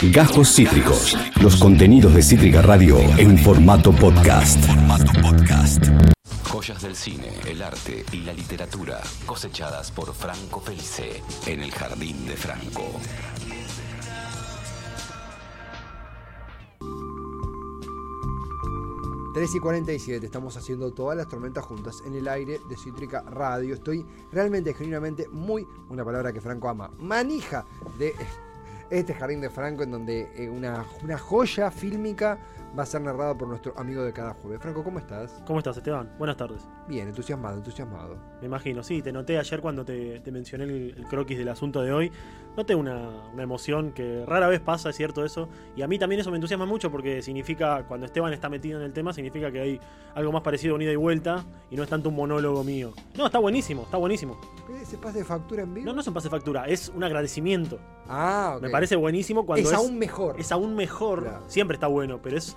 Gajos Cítricos. Los contenidos de Cítrica Radio en formato podcast. Joyas del cine, el arte y la literatura cosechadas por Franco Felice en el Jardín de Franco. Tres y 47, estamos haciendo todas las tormentas juntas en el aire de Cítrica Radio. Estoy realmente, genuinamente muy, una palabra que Franco ama, manija de este jardín de Franco, en donde eh, una, una joya fílmica va a ser narrada por nuestro amigo de cada jueves. Franco, ¿cómo estás? ¿Cómo estás, Esteban? Buenas tardes. Bien, entusiasmado, entusiasmado. Me imagino, sí, te noté ayer cuando te, mencioné el, croquis del asunto de hoy. Noté una, una, emoción que rara vez pasa, es cierto eso. Y a mí también eso me entusiasma mucho porque significa, cuando Esteban está metido en el tema, significa que hay algo más parecido a un ida y vuelta y no es tanto un monólogo mío. No, está buenísimo, está buenísimo. ¿Ese pase de factura en vivo? No, no es un pase de factura, es un agradecimiento. Ah, ok. Me parece buenísimo cuando es, aún mejor. Es aún mejor. Siempre está bueno, pero es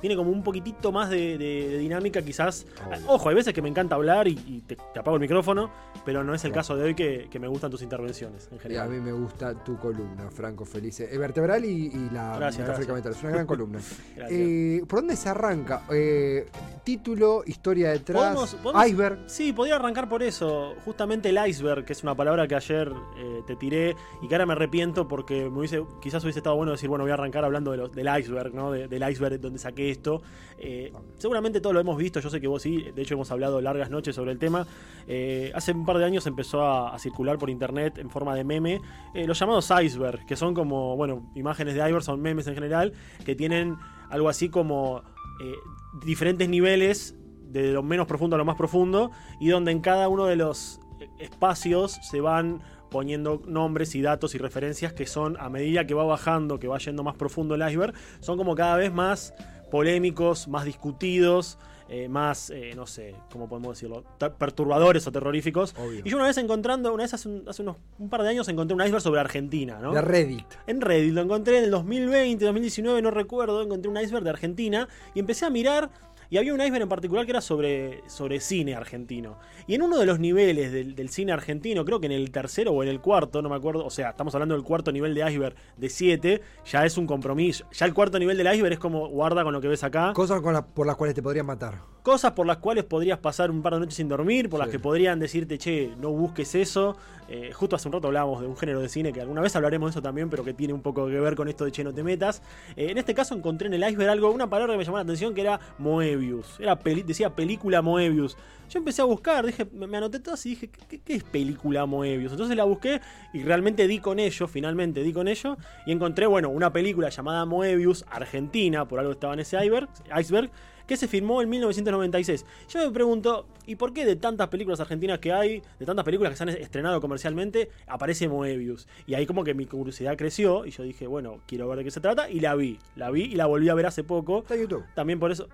tiene como un poquitito más de, dinámica quizás. Ojo, hay veces que me encanta hablar y, te, apago el micrófono, pero no es el caso de hoy que, me gustan tus intervenciones en general. a mí me gusta tu columna, Franco Felice. Eh, vertebral y, la gracias, mental. Es una gran columna. eh, ¿Por dónde se arranca? Eh, título, historia detrás, iceberg. Sí, podría arrancar por eso. Justamente el iceberg, que es una palabra que ayer eh, te tiré y que ahora me arrepiento porque me hubiese, quizás hubiese estado bueno decir, bueno, voy a arrancar hablando de del iceberg, ¿no? del iceberg donde saqué esto. Eh, seguramente todos lo hemos visto, yo sé que vos sí, de hecho hemos hablado largas noches sobre el tema. Eh, hace un par de años empezó a, circular por internet en forma de meme eh, los llamados iceberg, que son como, bueno, imágenes de iceberg, son memes en general, que tienen algo así como diferentes niveles de lo menos profundo a lo más profundo y donde en cada uno de los espacios se van poniendo nombres y datos y referencias que son a medida que va bajando, que va yendo más profundo el iceberg, son como cada vez más polémicos, más discutidos, eh, más, eh, no sé, ¿cómo podemos decirlo? perturbadores o terroríficos. Y yo una vez encontrando, una vez hace, unos un par de años encontré un iceberg sobre Argentina, ¿no? De Reddit. En Reddit, lo encontré en el 2020, 2019, no recuerdo, encontré un iceberg de Argentina y empecé a mirar y había un iceberg en particular que era sobre, sobre cine argentino. Y en uno de los niveles del, cine argentino, creo que en el tercero o en el cuarto, no me acuerdo, o sea, estamos hablando del cuarto nivel de iceberg de 7, ya es un compromiso. Ya el cuarto nivel del iceberg es como guarda con lo que ves acá. Cosas por las cuales te podrían matar. Cosas por las cuales podrías pasar un par de noches sin dormir, por las que podrían decirte, che, no busques eso. Eh, justo hace un rato hablábamos de un género de cine que alguna vez hablaremos de eso también, pero que tiene un poco que ver con esto de che, no te metas. Eh, en este caso encontré en el iceberg algo, una palabra que me llamó la atención que era Moebius. Era decía película Moebius. Yo empecé a buscar, dije, me, anoté todas y dije, ¿qué, es película Moebius? Entonces la busqué y realmente di con ello, finalmente di con ello, y encontré, bueno, una película llamada Moebius, Argentina, por algo estaba en ese iceberg, iceberg que se filmó en 1996. Yo me pregunto, ¿y por qué de tantas películas argentinas que hay, de tantas películas que se han estrenado comercialmente, aparece Moebius? Y ahí como que mi curiosidad creció y yo dije, bueno, quiero ver de qué se trata y la vi. La vi y la volví a ver hace poco. Está en YouTube. También por eso...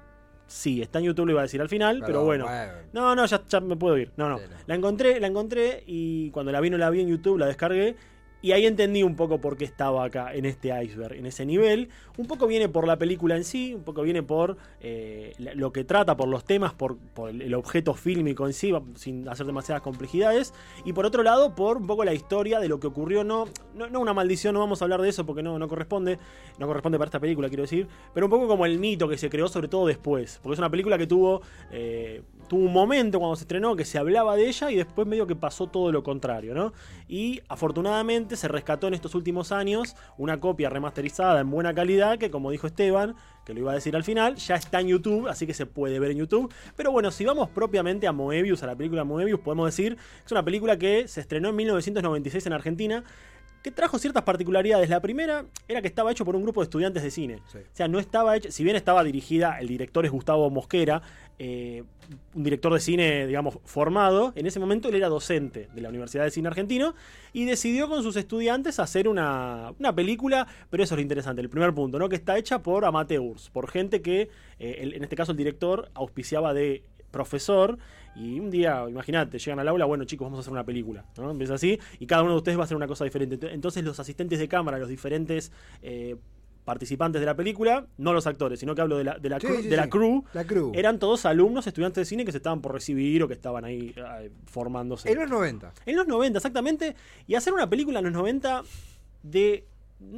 Sí, está en YouTube, lo iba a decir al final, pero, bueno. No, no, ya, ya, me puedo ir. No, no. La encontré, la encontré y cuando la vi no la vi en YouTube, la descargué y ahí entendí un poco por qué estaba acá en este iceberg, en ese nivel. Un poco viene por la película en sí, un poco viene por eh, lo que trata, por los temas, por, el objeto fílmico en sí, sin hacer demasiadas complejidades. Y por otro lado, por un poco la historia de lo que ocurrió. No, no, una maldición, no vamos a hablar de eso porque no, no corresponde. No corresponde para esta película, quiero decir. Pero un poco como el mito que se creó, sobre todo después. Porque es una película que tuvo. Eh, tuvo un momento cuando se estrenó que se hablaba de ella y después medio que pasó todo lo contrario, ¿no? Y afortunadamente se rescató en estos últimos años una copia remasterizada en buena calidad que, como dijo Esteban, que lo iba a decir al final, ya está en YouTube, así que se puede ver en YouTube. Pero bueno, si vamos propiamente a Moebius, a la película Moebius, podemos decir que es una película que se estrenó en 1996 en Argentina que trajo ciertas particularidades. La primera era que estaba hecho por un grupo de estudiantes de cine. O sea, no estaba hecho, si bien estaba dirigida, el director es Gustavo Mosquera, eh, un director de cine, digamos, formado, en ese momento él era docente de la Universidad de Cine Argentino y decidió con sus estudiantes hacer una, película, pero eso es lo interesante, el primer punto, ¿no? Que está hecha por amateurs, por gente que, eh, en este caso el director, auspiciaba de profesor y un día, imagínate, llegan al aula, bueno chicos, vamos a hacer una película, ¿no? Empieza así y cada uno de ustedes va a hacer una cosa diferente. Entonces los asistentes de cámara, los diferentes eh, participantes de la película, no los actores, sino que hablo de la, de la, crew, la crew, eran todos alumnos, estudiantes de cine que se estaban por recibir o que estaban ahí eh, formándose. En los 90. En los 90, exactamente. Y hacer una película en los 90 de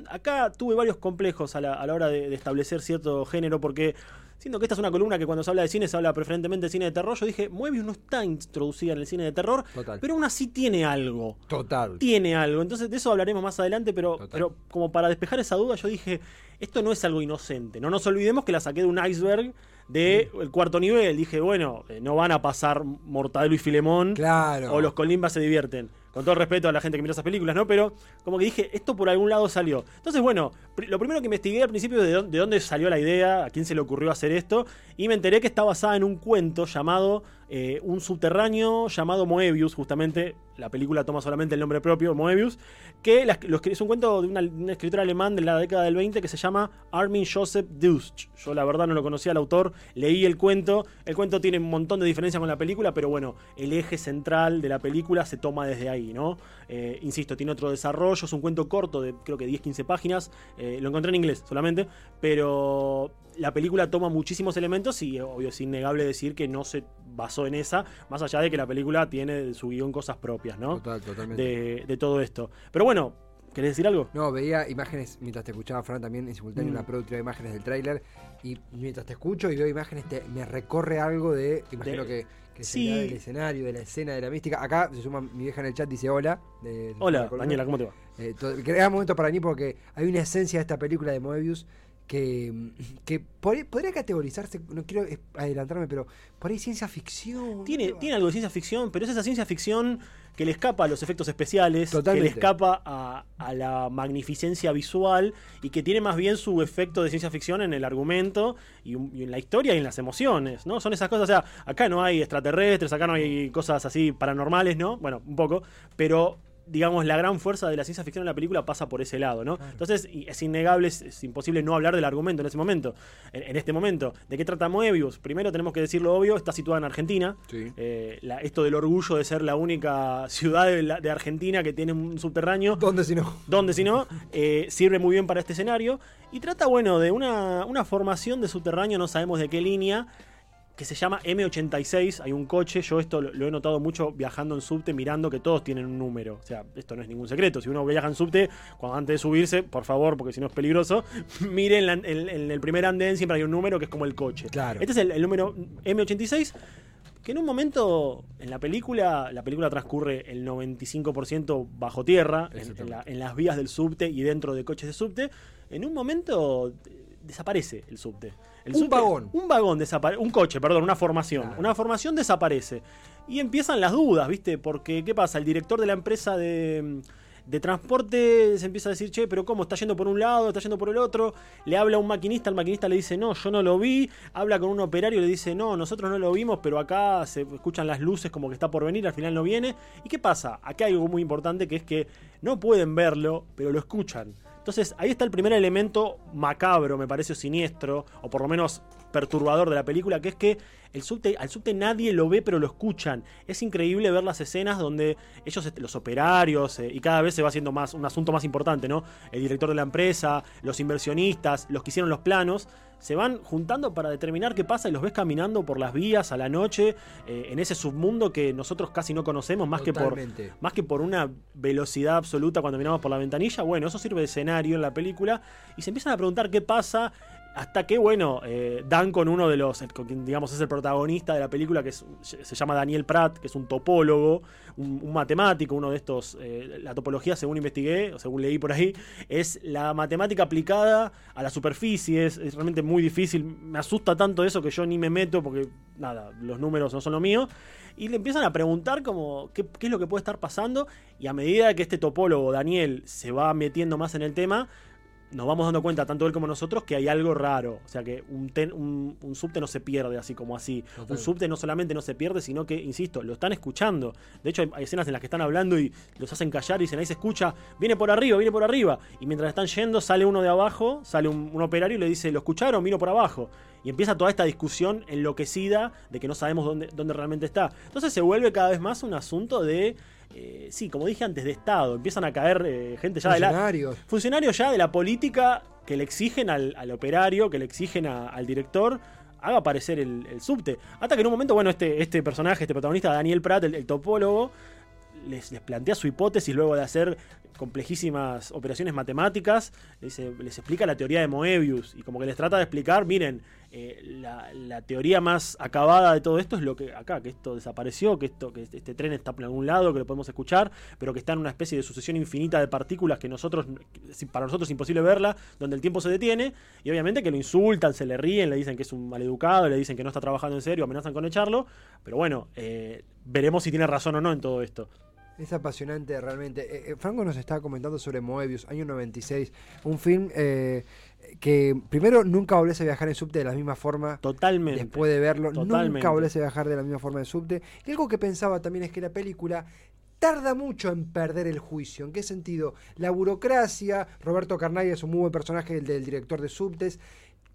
acá tuve varios complejos a la, hora de, establecer cierto género porque siento que esta es una columna que cuando se habla de cine se habla preferentemente de cine de terror. Yo dije, Moebius no está introducida en el cine de terror, pero aún así tiene algo. Total. Tiene algo. Entonces de eso hablaremos más adelante, pero, pero como para despejar esa duda yo dije, esto no es algo inocente. No nos olvidemos que la saqué de un iceberg del el cuarto nivel. Dije, bueno, eh, no van a pasar Mortadelo y Filemón. Claro. O los Colimbas se divierten con todo respeto a la gente que mira esas películas, ¿no? Pero como que dije, esto por algún lado salió. Entonces, bueno, lo primero que investigué al principio es de dónde salió la idea, a quién se le ocurrió hacer esto, y me enteré que está basada en un cuento llamado eh, Un subterráneo llamado Moebius, justamente, la película toma solamente el nombre propio, Moebius, que es un cuento de un escritor alemán de la década del 20 que se llama Armin Joseph Dust. Yo la verdad no lo conocía al autor, leí el cuento, el cuento tiene un montón de diferencias con la película, pero bueno, el eje central de la película se toma desde ahí. ¿no? Eh, insisto, tiene otro desarrollo, es un cuento corto de creo que 10-15 páginas, eh, lo encontré en inglés solamente, pero la película toma muchísimos elementos y obvio es innegable decir que no se basó en esa, más allá de que la película tiene de su guion cosas propias, ¿no? Total, totalmente. De, de todo esto. Pero bueno, ¿Querés decir algo? No, veía imágenes mientras te escuchaba, Fran, también en simultáneo, una mm. productora de imágenes del tráiler. Y mientras te escucho y veo imágenes, me recorre algo de. Imagino que, que sí. del escenario, de la escena, de la mística. Acá se suma mi vieja en el chat, dice hola. hola, Daniela, ¿cómo te va? Eh, crea momento para mí porque hay una esencia de esta película de Moebius que, que podría categorizarse, no quiero adelantarme, pero por ahí ciencia ficción. Tiene, tiene algo de ciencia ficción, pero es esa ciencia ficción que le escapa a los efectos especiales, que le escapa a, la magnificencia visual y que tiene más bien su efecto de ciencia ficción en el argumento y, y, en la historia y en las emociones, ¿no? Son esas cosas, o sea, acá no hay extraterrestres, acá no hay cosas así paranormales, ¿no? Bueno, un poco, pero digamos, la gran fuerza de la ciencia ficción en la película pasa por ese lado, ¿no? Entonces, es innegable, es, imposible no hablar del argumento en ese momento, en, este momento. ¿De qué trata Moebius? Primero tenemos que decir lo obvio, está situada en Argentina. Eh, esto del orgullo de ser la única ciudad de, Argentina que tiene un subterráneo. ¿Dónde si no? ¿Dónde si no? Eh, sirve muy bien para este escenario. Y trata, bueno, de una, una formación de subterráneo, no sabemos de qué línea, que se llama M86. Hay un coche, yo esto lo, he notado mucho viajando en subte, mirando que todos tienen un número. O sea, esto no es ningún secreto. Si uno viaja en subte, cuando antes de subirse, por favor, porque si no es peligroso, miren en, el primer andén siempre hay un número que es como el coche. Claro. Este es el, número M86 que en un momento en la película, la película transcurre el 95% bajo tierra, en, en, las vías del subte y dentro de coches de subte, en un momento desaparece el subte. Un vagón. Un vagón desaparece. Un coche, perdón, una formación. Una formación desaparece. Y empiezan las dudas, ¿viste? Porque, ¿qué pasa? El director de la empresa de, de transporte se empieza a decir, che, pero ¿cómo? Está yendo por un lado, está yendo por el otro. Le habla a un maquinista, el maquinista le dice, no, yo no lo vi. Habla con un operario, le dice, no, nosotros no lo vimos, pero acá se escuchan las luces como que está por venir, al final no viene. ¿Y qué pasa? Acá hay algo muy importante que es que no pueden verlo, pero lo escuchan. Entonces ahí está el primer elemento macabro, me parece siniestro, o por lo menos perturbador de la película, que es que el subte, al subte nadie lo ve, pero lo escuchan. Es increíble ver las escenas donde ellos, este, los operarios, eh, y cada vez se va haciendo más un asunto más importante, ¿no? El director de la empresa, los inversionistas, los que hicieron los planos, se van juntando para determinar qué pasa y los ves caminando por las vías a la noche, eh, en ese submundo que nosotros casi no conocemos, más que, por, más que por una velocidad absoluta cuando miramos por la ventanilla. Bueno, eso sirve de escenario en la película y se empiezan a preguntar qué pasa hasta que, bueno, eh, dan con uno de los, digamos, es el protagonista de la película, que se llama Daniel Pratt, que es un topólogo, un, matemático, uno de estos, eh, la topología, según investigué, o según leí por ahí, es la matemática aplicada a la superficie, es, realmente muy difícil, me asusta tanto eso que yo ni me meto porque, nada, los números no son lo mío. Y le empiezan a preguntar como qué, qué es lo que puede estar pasando. Y a medida que este topólogo, Daniel, se va metiendo más en el tema, nos vamos dando cuenta, tanto él como nosotros, que hay algo raro. O sea, que un, un, subte no se pierde así como así. Un subte no solamente no se pierde, sino que, insisto, lo están escuchando. De hecho, hay, escenas en las que están hablando y los hacen callar y dicen, ahí se escucha, viene por arriba, viene por arriba. Y mientras están yendo, sale uno de abajo, sale un, operario y le dice, ¿lo escucharon? Vino por abajo. Y empieza toda esta discusión enloquecida de que no sabemos dónde, dónde realmente está. Entonces se vuelve cada vez más un asunto de eh, sí, como dije antes, de Estado. Empiezan a caer eh, gente ya de la. Funcionarios ya de la política que le exigen al, operario, que le exigen al director haga aparecer el, subte. Hasta que en un momento, bueno, este, este personaje, este protagonista, Daniel Pratt, el, topólogo, les, les plantea su hipótesis luego de hacer complejísimas operaciones matemáticas, les, les, explica la teoría de Moebius y como que les trata de explicar, miren, eh, la, teoría más acabada de todo esto es lo que acá, que esto desapareció, que esto, que este tren está por algún lado, que lo podemos escuchar, pero que está en una especie de sucesión infinita de partículas que nosotros, para nosotros es imposible verla, donde el tiempo se detiene, y obviamente que lo insultan, se le ríen, le dicen que es un maleducado, le dicen que no está trabajando en serio, amenazan con echarlo, pero bueno, eh, veremos si tiene razón o no en todo esto. Es apasionante realmente. Eh, Franco nos estaba comentando sobre Moebius, año 96, un film que primero nunca volvés a viajar en subte de la misma forma. Totalmente. Después de verlo, nunca volvés a viajar de la misma forma en subte. Y algo que pensaba también es que la película tarda mucho en perder el juicio. ¿En qué sentido? La burocracia, Roberto Carnay es un muy buen personaje, el del director de subtes.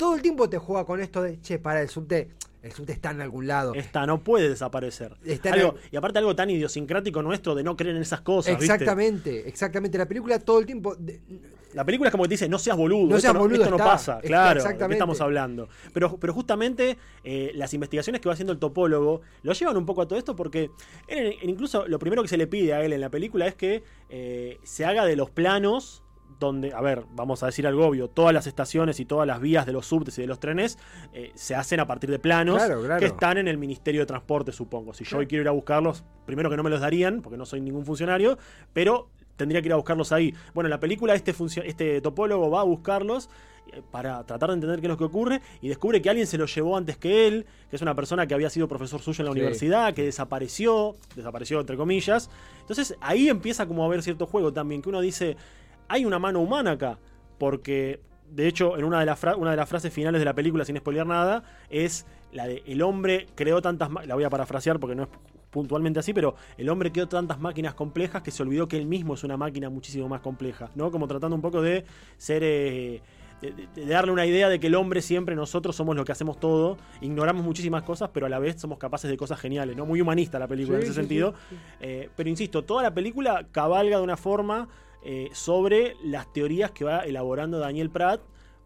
Todo el tiempo te juega con esto de, che, para el subte el subte está en algún lado. Está, no puede desaparecer. Y aparte algo tan idiosincrático nuestro de no creer en esas cosas. Exactamente, exactamente. La película todo el tiempo... la película es como que dice, no seas boludo, no esto, boludo, no, pasa, claro, ¿de qué estamos hablando? Pero, pero justamente eh, las investigaciones que va haciendo el topólogo lo llevan un poco a todo esto porque incluso lo primero que se le pide a él en la película es que eh, se haga de los planos donde, a ver, vamos a decir algo obvio, todas las estaciones y todas las vías de los subtes y de los trenes eh, se hacen a partir de planos que están en el Ministerio de Transporte, supongo. Si yo hoy quiero ir a buscarlos, primero que no me los darían, porque no soy ningún funcionario, pero tendría que ir a buscarlos ahí. Bueno, en la película este, este topólogo va a buscarlos eh, para tratar de entender qué es lo que ocurre y descubre que alguien se lo llevó antes que él, que es una persona que había sido profesor suyo en la universidad, que desapareció, desapareció entre comillas. Entonces ahí empieza como a haber cierto juego también, que uno dice, hay una mano humana acá, porque de hecho en una de, las una de las frases finales de la película, sin spoilear nada, es la de el hombre creó tantas, la voy a parafrasear porque no es puntualmente así, pero el hombre creó tantas máquinas complejas que se olvidó que él mismo es una máquina muchísimo más compleja, ¿no? Como tratando un poco de ser... Eh, de, darle una idea de que el hombre siempre nosotros somos lo que hacemos todo, ignoramos muchísimas cosas, pero a la vez somos capaces de cosas geniales, ¿no? Muy humanista la película en ese sentido. Eh, pero insisto, toda la película cabalga de una forma eh, sobre las teorías que va elaborando Daniel Pratt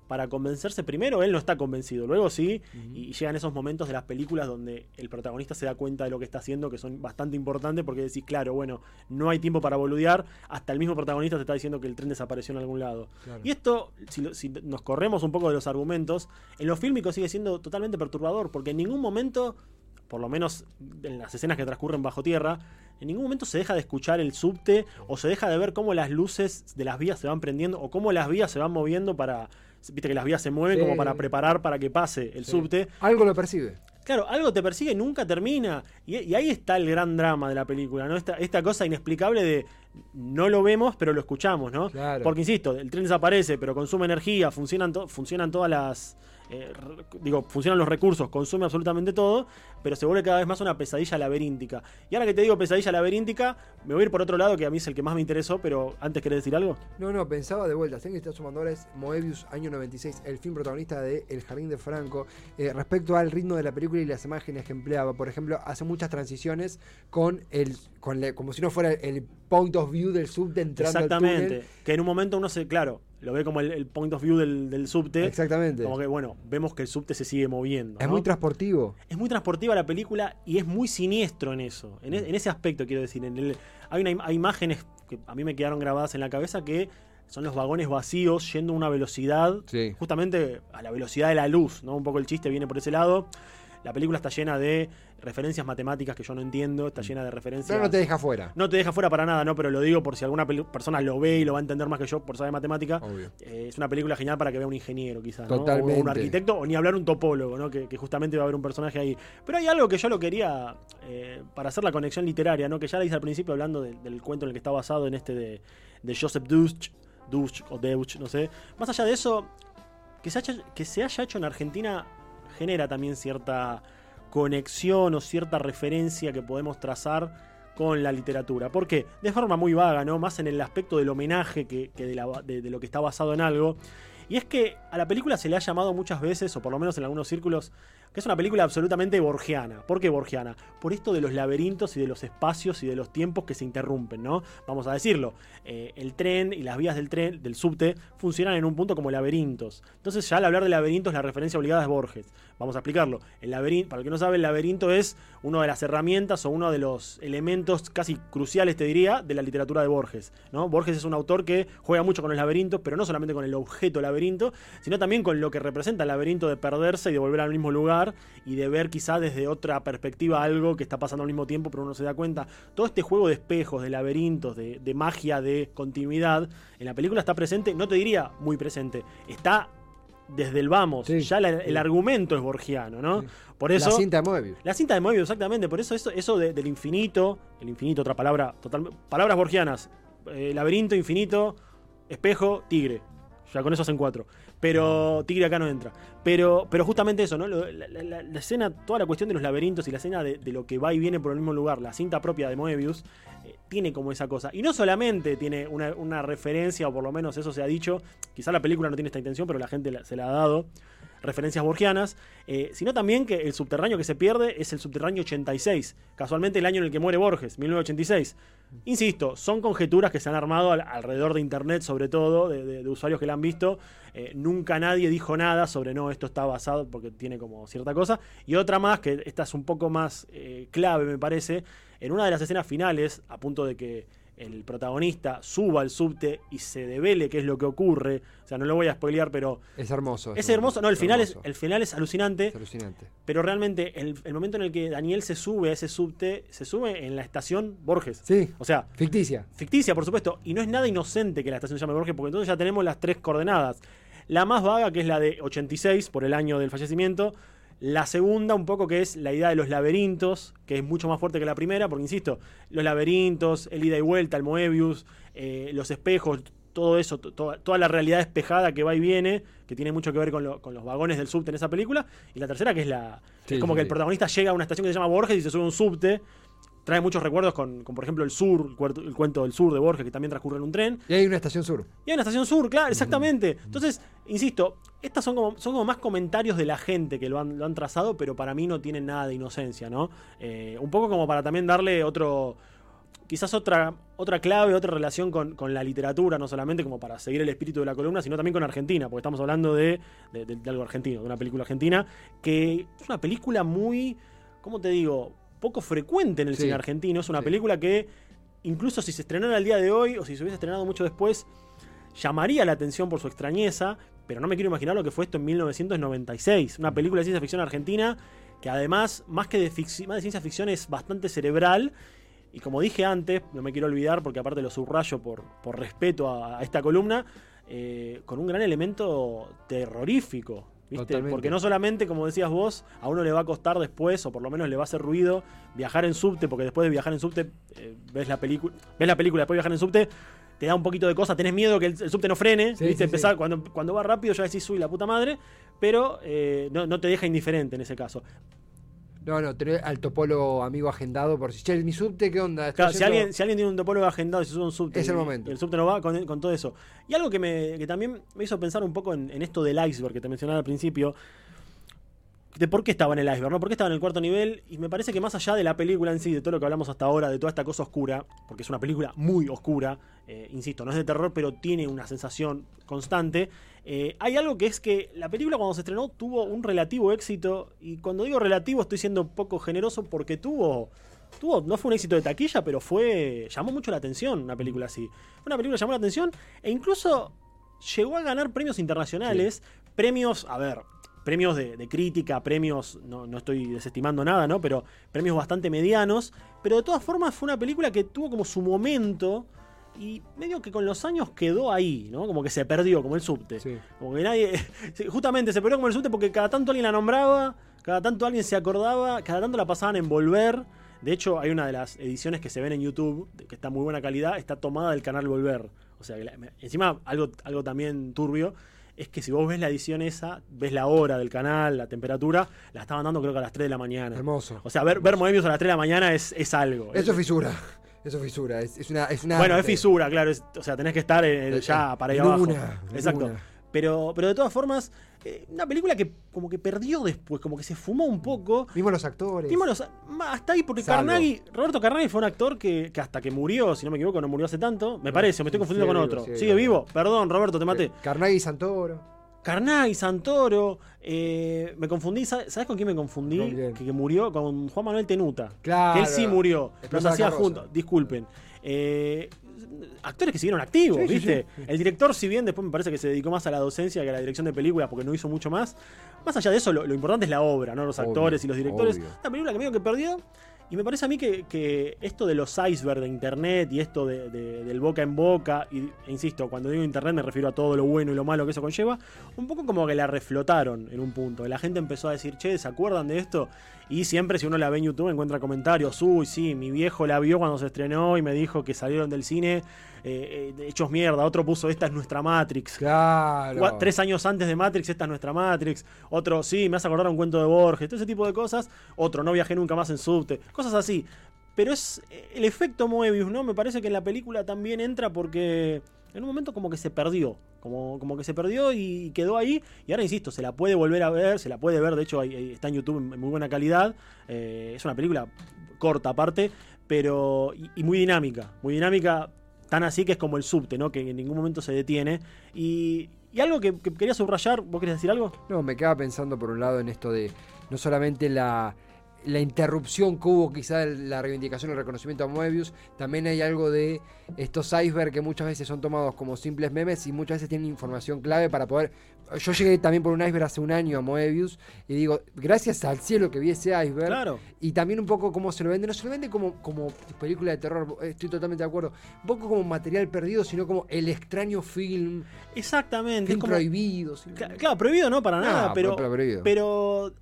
para convencerse. Primero, él no está convencido, luego sí, y llegan esos momentos de las películas donde el protagonista se da cuenta de lo que está haciendo, que son bastante importantes, porque decís, claro, bueno, no hay tiempo para boludear, hasta el mismo protagonista te está diciendo que el tren desapareció en algún lado. Y esto, si, si, nos corremos un poco de los argumentos, en lo fílmico sigue siendo totalmente perturbador, porque en ningún momento, por lo menos en las escenas que transcurren bajo tierra, en ningún momento se deja de escuchar el subte o se deja de ver cómo las luces de las vías se van prendiendo o cómo las vías se van moviendo para. Viste que las vías se mueven como para preparar para que pase el subte. Algo lo percibe. Claro, algo te persigue, nunca termina. Y, ahí está el gran drama de la película, ¿no? Esta, esta cosa inexplicable de no lo vemos, pero lo escuchamos, ¿no? Porque insisto, el tren desaparece, pero consume energía, funcionan, funcionan todas las eh, digo, funcionan los recursos, consume absolutamente todo, pero se vuelve cada vez más una pesadilla laberíntica. Y ahora que te digo pesadilla laberíntica, me voy a ir por otro lado, que a mí es el que más me interesó, pero antes querés decir algo. No, no, pensaba de vuelta, tengo que estar sumando ahora es Moebius, año 96, el film protagonista de El Jardín de Franco, eh, respecto al ritmo de la película y las imágenes que empleaba. Por ejemplo, hace muchas transiciones con el, con como si no fuera el point of view del subte entrando Exactamente, que en un momento uno se, claro, lo ve como el, point of view del, subte. Exactamente. Como que, bueno, vemos que el subte se sigue moviendo. Es muy transportivo. Es muy transportiva la película y es muy siniestro en eso. En, e, ese aspecto, quiero decir. En el, hay, una, imágenes que a mí me quedaron grabadas en la cabeza que son los vagones vacíos yendo a una velocidad, justamente a la velocidad de la luz, ¿no? Un poco el chiste viene por ese lado. La película está llena de referencias matemáticas que yo no entiendo, está llena de referencias. Pero no te deja fuera. No te deja fuera para nada, ¿no? Pero lo digo por si alguna persona lo ve y lo va a entender más que yo por saber matemática. Eh, es una película genial para que vea un ingeniero, quizás, ¿no? O un arquitecto, o ni hablar un topólogo, ¿no? Que, justamente va a haber un personaje ahí. Pero hay algo que yo lo quería eh, para hacer la conexión literaria, ¿no? Que ya la hice al principio hablando del cuento en el que está basado en este de, Joseph Duch, Duch o Deutsch, no sé. Más allá de eso, que se, que se haya hecho en Argentina genera también cierta conexión o cierta referencia que podemos trazar con la literatura. ¿Por qué? De forma muy vaga, ¿no? Más en el aspecto del homenaje que, de, de, lo que está basado en algo. Y es que a la película se le ha llamado muchas veces, o por lo menos en algunos círculos, que es una película absolutamente borgiana. ¿Por qué borgiana? Por esto de los laberintos y de los espacios y de los tiempos que se interrumpen, ¿no? Vamos a decirlo. Eh, el tren y las vías del tren, del subte, funcionan en un punto como laberintos. Entonces, ya al hablar de laberintos, la referencia obligada es Borges. Vamos a explicarlo. El laberinto, para el que no sabe, el laberinto es una de las herramientas o uno de los elementos casi cruciales, te diría, de la literatura de Borges. ¿no? Borges es un autor que juega mucho con los laberintos, pero no solamente con el objeto laberinto, sino también con lo que representa el laberinto de perderse y de volver al mismo lugar y de ver quizá desde otra perspectiva algo que está pasando al mismo tiempo, pero uno se da cuenta. Todo este juego de espejos, de laberintos, de, de magia, de continuidad, en la película está presente, no te diría muy presente, está desde el vamos. ya el argumento es borgiano, ¿no? Por eso, la cinta de Moebius. La cinta de Moebius, exactamente. Por eso eso, eso del infinito, el infinito, otra palabra, total, palabras borgianas. Eh, laberinto, infinito, espejo, tigre. Ya con eso hacen cuatro. Pero Tigre acá no entra. Pero, pero justamente eso, ¿no? La, escena, toda la cuestión de los laberintos y la escena de, lo que va y viene por el mismo lugar, la cinta propia de Moebius, eh, tiene como esa cosa. Y no solamente tiene una, referencia, o por lo menos eso se ha dicho, quizá la película no tiene esta intención, pero la gente se la ha dado, referencias borgianas, eh, sino también que el subterráneo que se pierde es el subterráneo 86, casualmente el año en el que muere Borges, 1986. Insisto, son conjeturas que se han armado alrededor de Internet, sobre todo, de, usuarios que la han visto. Eh, nunca nadie dijo nada sobre no, esto está basado porque tiene como cierta cosa. Y otra más, que esta es un poco más eh, clave, me parece, en una de las escenas finales, a punto de que el protagonista suba al subte y se devele qué es lo que ocurre. O sea, no lo voy a spoilear, pero. Es hermoso. Es, hermoso. No, el final es, el final es alucinante. Es alucinante. Pero realmente, el, momento en el que Daniel se sube a ese subte, se sube en la estación Borges. Sí. O sea. Ficticia. Ficticia, por supuesto. Y no es nada inocente que la estación se llame Borges, porque entonces ya tenemos las tres coordenadas. La más vaga, que es la de 86, por el año del fallecimiento. La segunda, un poco, que es la idea de los laberintos, que es mucho más fuerte que la primera, porque insisto, los laberintos, el ida y vuelta, el Moebius, eh, los espejos, todo eso, toda la realidad espejada que va y viene, que tiene mucho que ver con, los vagones del subte en esa película. Y la tercera, que es la. es como que el protagonista llega a una estación que se llama Borges y se sube a un subte trae muchos recuerdos con, por ejemplo, el sur, el, cuento del sur de Borges, que también transcurre en un tren. Y hay una estación sur. Y hay una estación sur, claro, exactamente. Entonces, insisto, estas son como, son como más comentarios de la gente que lo han, lo han trazado, pero para mí no tienen nada de inocencia, ¿no? Eh, un poco como para también darle otro quizás otra, otra clave, otra relación con, la literatura, no solamente como para seguir el espíritu de la columna, sino también con Argentina, porque estamos hablando de, de algo argentino, de una película argentina, que es una película muy, ¿cómo te digo? Poco frecuente en el cine argentino. Es una película que, incluso si se estrenara el día de hoy o si se hubiese estrenado mucho después, llamaría la atención por su extrañeza, pero no me quiero imaginar lo que fue esto en 1996. Una película de ciencia ficción argentina que además, más que de, más de ciencia ficción, es bastante cerebral. Y como dije antes, no me quiero olvidar porque aparte lo subrayo por, por respeto a, esta columna, eh, con un gran elemento terrorífico. Porque no solamente, como decías vos, a uno le va a costar después, o por lo menos le va a hacer ruido, viajar en subte, porque después de viajar en subte, eh, ves la película, ves la película, después de viajar en subte, te da un poquito de cosa, tenés miedo que el, subte no frene, ¿viste? Empezar, Cuando, cuando va rápido ya decís, uy, la puta madre, pero eh, no, no te deja indiferente en ese caso. No, no, tener al topólogo amigo agendado por si, che, mi subte, ¿qué onda? Claro, si, alguien, si alguien tiene un topólogo agendado se sube un subte. Es el momento. el subte no va con, todo eso. Y algo que, me, que también me hizo pensar un poco en, en esto del iceberg que te mencionaba al principio de por qué estaba en el iceberg, ¿no? ¿Por qué estaba en el cuarto nivel? Y me parece que más allá de la película en sí, de todo lo que hablamos hasta ahora, de toda esta cosa oscura, porque es una película muy oscura, eh, insisto, no es de terror, pero tiene una sensación constante. Eh, hay algo que es que la película cuando se estrenó tuvo un relativo éxito, y cuando digo relativo estoy siendo un poco generoso porque tuvo tuvo, no fue un éxito de taquilla, pero fue. llamó mucho la atención una película así. Fue una película que llamó la atención e incluso llegó a ganar premios internacionales. Premios, a ver, premios de, crítica, premios, no, estoy desestimando nada, ¿no? Pero premios bastante medianos. Pero de todas formas fue una película que tuvo como su momento y medio que con los años quedó ahí, ¿no? Como que se perdió, como el subte. Como que nadie. Justamente se perdió como el subte porque cada tanto alguien la nombraba, cada tanto alguien se acordaba, cada tanto la pasaban en Volver. De hecho, hay una de las ediciones que se ven en YouTube, que está muy buena calidad, está tomada del canal Volver. O sea, encima algo, algo también turbio es que si vos ves la edición esa, ves la hora del canal, la temperatura, la estaban dando creo que a las 3 de la mañana. Hermoso. O sea, ver, ver Moebius a las 3 de la mañana es, es algo. Eso es fisura. Eso es fisura. Es, una, es una bueno, es fisura, claro. o sea, tenés que estar ya para ir abajo. Exacto. Pero, pero de todas formas, eh, una película que como que perdió después, como que se fumó un poco. Vimos los actores. Vimos los. Hasta ahí, porque Carnaghi, Roberto Carnaghi fue un actor que, hasta que murió, si no me equivoco, no murió hace tanto. Me parece, me estoy confundiendo con otro. Sigue, vivo. Perdón, Roberto, te maté. Carnaghi Santoro. Carnaghi, Santoro, eh, me confundí, ¿sabes con quién me confundí? Que, murió con Juan Manuel Tenuta. Claro. Que él sí murió. Los hacía juntos. Disculpen. Eh, actores que siguieron activos, ¿viste? El director, si bien después me parece que se dedicó más a la docencia que a la dirección de películas porque no hizo mucho más, más allá de eso, lo, importante es la obra, ¿no? Los actores y los directores. Una película que medio que perdió. Y me parece a mí que, esto de los icebergs de internet y esto de, del boca en boca, y, e insisto, cuando digo internet me refiero a todo lo bueno y lo malo que eso conlleva, un poco como que la reflotaron en un punto. La gente empezó a decir, che, ¿se acuerdan de esto? Y siempre si uno la ve en YouTube encuentra comentarios, uy, sí, mi viejo la vio cuando se estrenó y me dijo que salieron del cine eh, eh, hechos mierda. Otro puso, esta es nuestra Matrix. Claro. Tres años antes de Matrix, esta es nuestra Matrix. Otro, sí, me hace acordar un cuento de Borges. Todo ese tipo de cosas. Otro, no viajé nunca más en subte. Cosas así. Pero es el efecto Moebius, ¿no? Me parece que en la película también entra porque en un momento como que se perdió. Como, como que se perdió y quedó ahí. Y ahora insisto, se la puede volver a ver, se la puede ver. De hecho, está en YouTube en muy buena calidad. Eh, es una película corta aparte, pero. Y, muy dinámica. Muy dinámica. Tan así que es como el subte, ¿no? Que en ningún momento se detiene. Y, algo que, que, quería subrayar, ¿vos querés decir algo? No, me quedaba pensando por un lado en esto de no solamente la, la interrupción que hubo quizá la reivindicación el reconocimiento a Moebius, también hay algo de estos icebergs que muchas veces son tomados como simples memes y muchas veces tienen información clave para poder... Yo llegué también por un iceberg hace un año a Moebius y digo, gracias al cielo que vi ese iceberg claro. y también un poco cómo se lo vende, no se lo vende como, como película de terror, estoy totalmente de acuerdo, un poco como material perdido, sino como el extraño film. Exactamente. Film prohibido. Claro, prohibido no para nada, pero, pero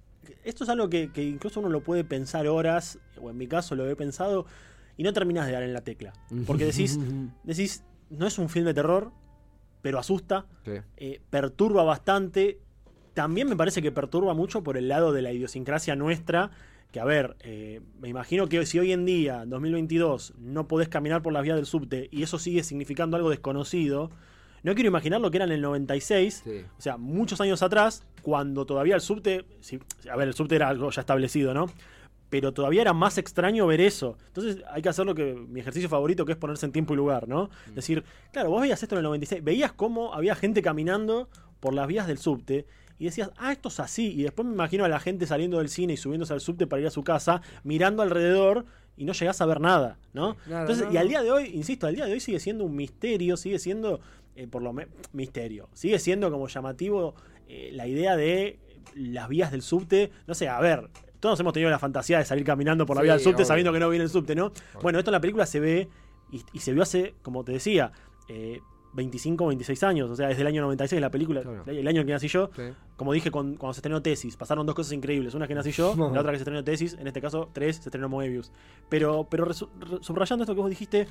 esto es algo que, incluso uno lo puede pensar horas, o en mi caso lo he pensado, y no terminas de dar en la tecla. Porque decís, decís no es un film de terror, pero asusta, eh, perturba bastante. También me parece que perturba mucho por el lado de la idiosincrasia nuestra. Que a ver, eh, me imagino que si hoy en día, 2022, no podés caminar por las vías del subte y eso sigue significando algo desconocido, no quiero imaginar lo que era en el 96, o sea, muchos años atrás, cuando todavía el subte, a ver, el subte era algo ya establecido, ¿no? Pero todavía era más extraño ver eso. Entonces hay que hacer lo que mi ejercicio favorito, que es ponerse en tiempo y lugar, ¿no? Mm. Decir, claro, vos veías esto en el 96, veías cómo había gente caminando por las vías del subte y decías, ah, esto es así. Y después me imagino a la gente saliendo del cine y subiéndose al subte para ir a su casa, mirando alrededor y no llegás a ver nada, ¿no? Entonces, y al día de hoy, insisto, al día de hoy sigue siendo un misterio, sigue siendo eh, por lo menos, misterio. Sigue siendo como llamativo eh, la idea de las vías del subte. No sé, a ver, todos hemos tenido la fantasía de salir caminando por la vía del subte sabiendo que no viene el subte, ¿no? Bueno, esto en la película se ve y, se vio hace, como te decía, eh, 25, 26 años, o sea, desde el año 96 la película, el año que nací yo, como dije cuando se estrenó Tesis, pasaron dos cosas increíbles, una que nací yo, la otra que se estrenó Tesis, en este caso tres, se estrenó Moebius. Pero, pero subrayando esto que vos dijiste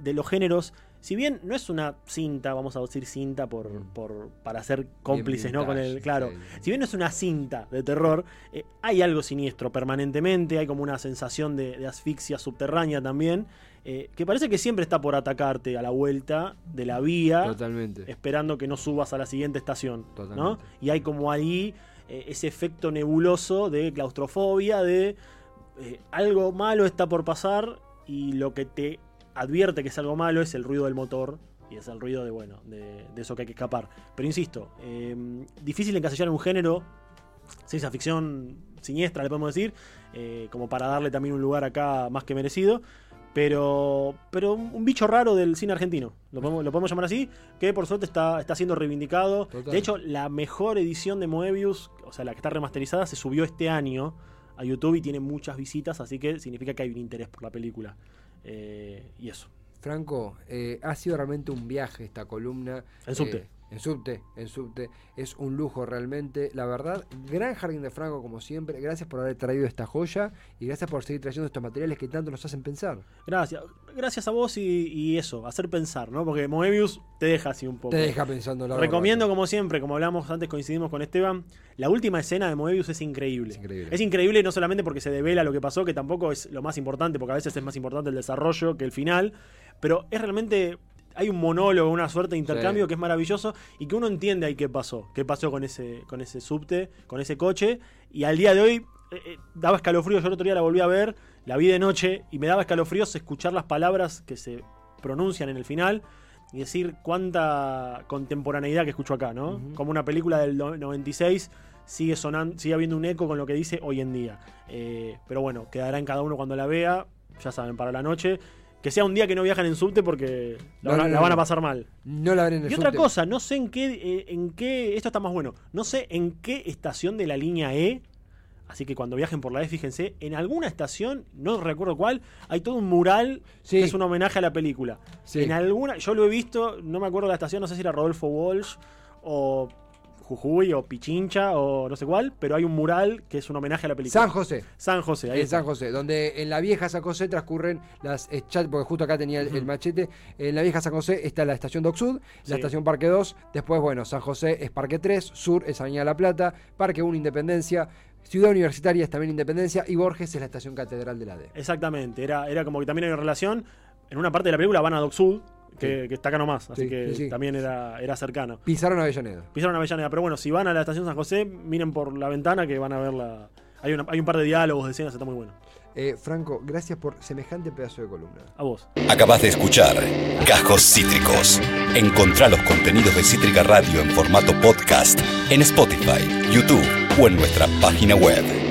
de los géneros, si bien no es una cinta, vamos a decir cinta por, mm. por para ser cómplices, ¿no? Con el, claro, si bien no es una cinta de terror, eh, hay algo siniestro permanentemente, hay como una sensación de asfixia subterránea también. Eh, que parece que siempre está por atacarte a la vuelta de la vía, Totalmente. esperando que no subas a la siguiente estación. ¿no? Y hay como ahí eh, ese efecto nebuloso de claustrofobia, de eh, algo malo está por pasar y lo que te advierte que es algo malo es el ruido del motor y es el ruido de, bueno, de, eso que hay que escapar. Pero insisto, difícil encasillar un género, ciencia ficción siniestra, le podemos decir, como para darle también un lugar acá más que merecido. Pero, pero un bicho raro del cine argentino, lo podemos, lo podemos llamar así, que por suerte está, está siendo reivindicado. De hecho, la mejor edición de Moebius, o sea, la que está remasterizada, se subió este año a YouTube y tiene muchas visitas, así que significa que hay un interés por la película. Eh, y eso. Franco, eh, ha sido realmente un viaje esta columna. En subte. Eh, en subte, en subte. Es un lujo realmente. La verdad, gran jardín de Franco como siempre. Gracias por haber traído esta joya y gracias por seguir trayendo estos materiales que tanto nos hacen pensar. Gracias. Gracias a vos y, eso, hacer pensar, ¿no? Porque Moebius te deja así un poco. Te deja pensando la Recomiendo como siempre, como hablamos antes, coincidimos con Esteban, la última escena de Moebius es increíble. Es increíble. Es increíble no solamente porque se devela lo que pasó, que tampoco es lo más importante, porque a veces es más importante el desarrollo que el final, pero es realmente hay un monólogo, una suerte de intercambio que es maravilloso y que uno entiende ahí qué pasó, qué pasó con ese, con ese subte, con ese coche. Y al día de hoy eh, eh, daba escalofríos, yo el otro día la volví a ver, la vi de noche y me daba escalofríos escuchar las palabras que se pronuncian en el final y decir cuánta contemporaneidad que escucho acá, ¿no? Como una película del 96 sigue sonando, sigue habiendo un eco con lo que dice hoy en día. Eh, pero bueno, quedará en cada uno cuando la vea, ya saben, para la noche. Que sea un día que no viajan en subte porque la, van, a pasar mal. No la ven en el Y otra cosa, no sé en qué, eh, en qué, esto está más bueno, no sé en qué estación de la línea E Así que cuando viajen por la E, fíjense, en alguna estación, no recuerdo cuál, hay todo un mural que es un homenaje a la película. En alguna, yo lo he visto, no me acuerdo de la estación, no sé si era Rodolfo Walsh o Jujuy o Pichincha o no sé cuál, pero hay un mural que es un homenaje a la película. San José. San José, ahí. En San José, donde en la vieja San José transcurren las eh, porque justo acá tenía el, machete, en la vieja San José está la estación Doc Sud, la estación Parque 2, después, bueno, San José es Parque 3, Sur es Avenida La Plata, Parque 1 Independencia, Ciudad Universitaria es también Independencia y Borges es la estación catedral de la D. Exactamente, era, era como que también hay una relación. En una parte de la película van a Doc Sud, que, está acá nomás, así que también era, era cercano. Pisaron Avellaneda. Pisaron Avellaneda, pero bueno, si van a la estación San José, miren por la ventana que van a ver la. Hay, hay un par de diálogos, de escenas, está muy bueno. Eh, Franco, gracias por semejante pedazo de columna. A vos. Acabas de escuchar Cajos Cítricos. Encontrá los contenidos de Cítrica Radio en formato podcast en Spotify, YouTube o en nuestra página web.